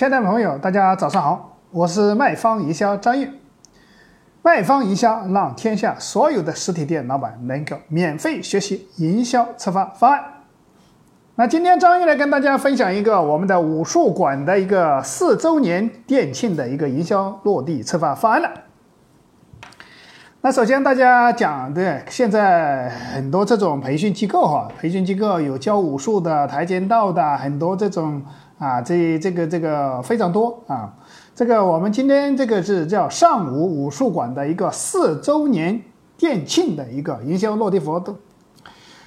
亲爱的朋友，大家早上好，我是卖方营销张玉。卖方营销让天下所有的实体店老板能够免费学习营销策划方案。那今天张玉来跟大家分享一个我们的武术馆的一个四周年店庆的一个营销落地策划方案了。那首先大家讲的，现在很多这种培训机构哈，培训机构有教武术的、跆拳道的，很多这种啊，这这个这个非常多啊。这个我们今天这个是叫上武武术馆的一个四周年店庆的一个营销落地活动。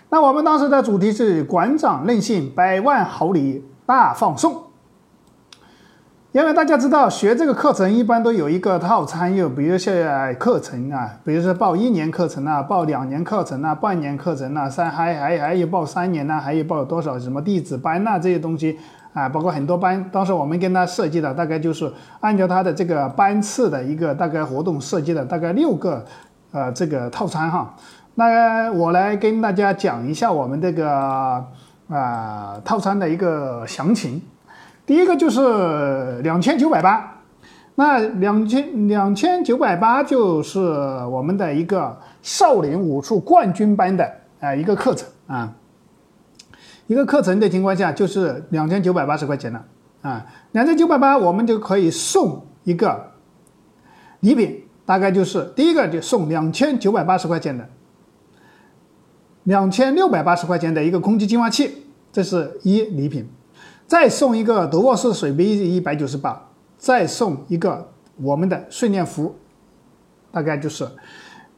那我们当时的主题是馆长任性，百万豪礼大放送。因为大家知道，学这个课程一般都有一个套餐，又比如说课程啊，比如说报一年课程啊，报两年课程啊，半年课程啊，三还还还有报三年呢，还有报多少什么弟子班呐这些东西啊，包括很多班，当时我们跟他设计的大概就是按照他的这个班次的一个大概活动设计的大概六个呃这个套餐哈。那我来跟大家讲一下我们这个啊套餐的一个详情。第一个就是两千九百八，那两千两千九百八就是我们的一个少林武术冠军班的啊一个课程啊，一个课程的情况下就是两千九百八十块钱了啊，两千九百八我们就可以送一个礼品，大概就是第一个就送两千九百八十块钱的，两千六百八十块钱的一个空气净化器，这是一礼品。再送一个德沃士水杯一百九十八，再送一个我们的训练服，大概就是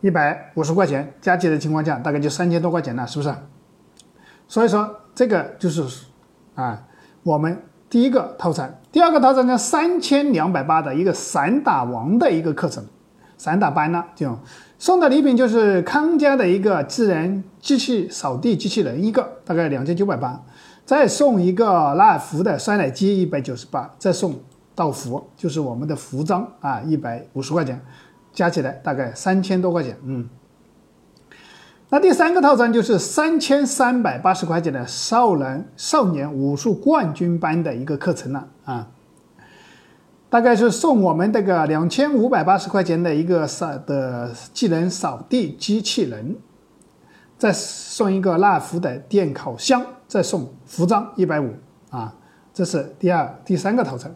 一百五十块钱，加起来的情况下大概就三千多块钱了，是不是？所以说这个就是啊，我们第一个套餐，第二个套餐呢三千两百八的一个散打王的一个课程，散打班呢就送的礼品就是康佳的一个智能机器扫地机器人一个，大概两千九百八。再送一个拉尔夫的酸奶机一百九十八，再送道服，就是我们的服装啊，一百五十块钱，加起来大概三千多块钱。嗯，那第三个套餐就是三千三百八十块钱的少男少年武术冠军班的一个课程了啊，大概是送我们这个两千五百八十块钱的一个扫的技能扫地机器人。再送一个纳福的电烤箱，再送服装一百五啊，这是第二、第三个套餐。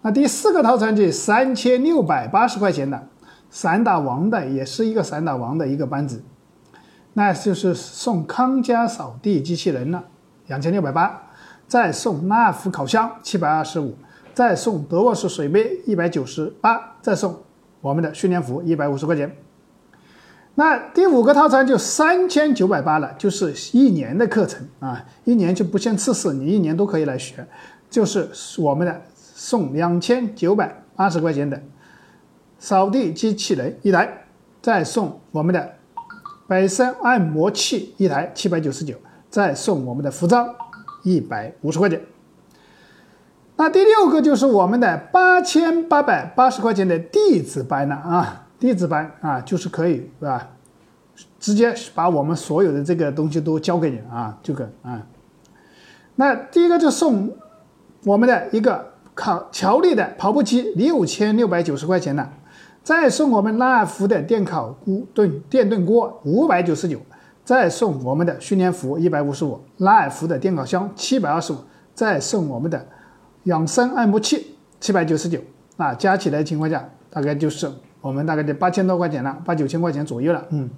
那第四个套餐就三千六百八十块钱的散打王的，也是一个散打王的一个班子，那就是送康佳扫地机器人了，两千六百八，再送纳福烤箱七百二十五，再送德沃士水杯一百九十八，再送我们的训练服一百五十块钱。那第五个套餐就三千九百八了，就是一年的课程啊，一年就不限次数，你一年都可以来学，就是我们的送两千九百八十块钱的扫地机器人一台，再送我们的百森按摩器一台七百九十九，再送我们的服装一百五十块钱。那第六个就是我们的八千八百八十块钱的弟子班了啊。弟子班啊，就是可以是吧？直接把我们所有的这个东西都交给你啊，这个啊。那第一个就送我们的一个考乔力的跑步机，六千六百九十块钱的，再送我们拉尔夫的电烤锅炖电炖锅五百九十九，再送我们的训练服一百五十五，拉尔夫的电烤箱七百二十五，再送我们的养生按摩器七百九十九啊，加起来情况下大概就是。我们大概得八千多块钱了，八九千块钱左右了，嗯。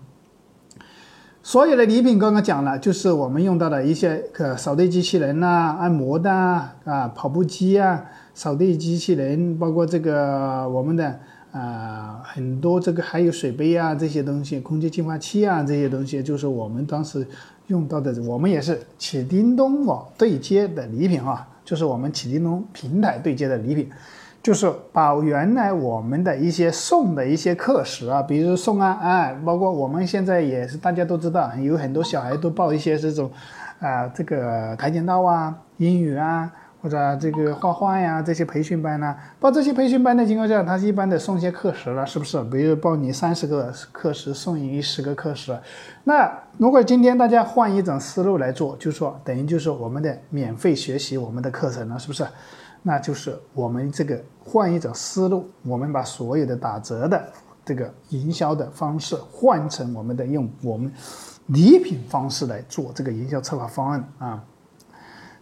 所有的礼品刚刚讲了，就是我们用到的一些个扫地机器人呐、按摩的啊、跑步机啊、扫地机器人，包括这个我们的啊很多这个还有水杯啊这些东西，空气净化器啊这些东西，就是我们当时用到的，我们也是启叮咚网对接的礼品啊，就是我们启叮咚平台对接的礼品。就是把原来我们的一些送的一些课时啊，比如送啊，哎，包括我们现在也是大家都知道，有很多小孩都报一些这种，啊，这个跆拳道啊、英语啊，或者这个画画呀这些培训班呢。报这些培训班的情况下，他一般得送些课时了，是不是？比如报你三十个课时，送你十个课时。那如果今天大家换一种思路来做，就说等于就是我们的免费学习我们的课程了，是不是？那就是我们这个换一种思路，我们把所有的打折的这个营销的方式换成我们的用我们礼品方式来做这个营销策划方案啊。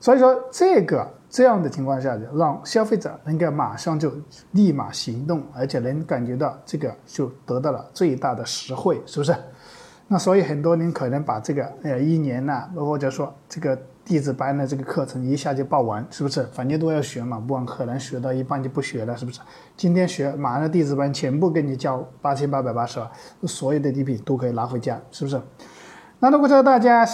所以说这个这样的情况下，让消费者能够马上就立马行动，而且能感觉到这个就得到了最大的实惠，是不是？那所以很多人可能把这个呃一年呐，或者说这个弟子班的这个课程一下就报完，是不是？反正都要学嘛，不然可能学到一半就不学了，是不是？今天学，马上弟子班全部给你交八千八百八十，所有的礼品都可以拿回家，是不是？那如果说大家，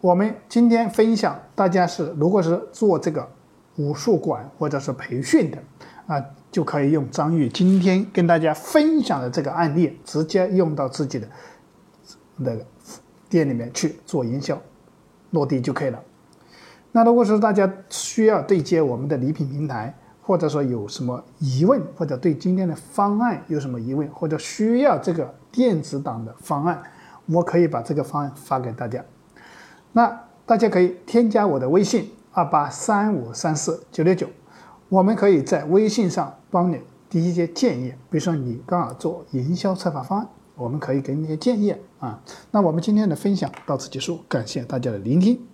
我们今天分享，大家是如果是做这个武术馆或者是培训的啊，就可以用张玉今天跟大家分享的这个案例，直接用到自己的。那个店里面去做营销，落地就可以了。那如果说大家需要对接我们的礼品平台，或者说有什么疑问，或者对今天的方案有什么疑问，或者需要这个电子档的方案，我可以把这个方案发给大家。那大家可以添加我的微信二八三五三四九六九，我们可以在微信上帮你提一些建议，比如说你刚好做营销策划方案。我们可以给你一些建议啊。那我们今天的分享到此结束，感谢大家的聆听。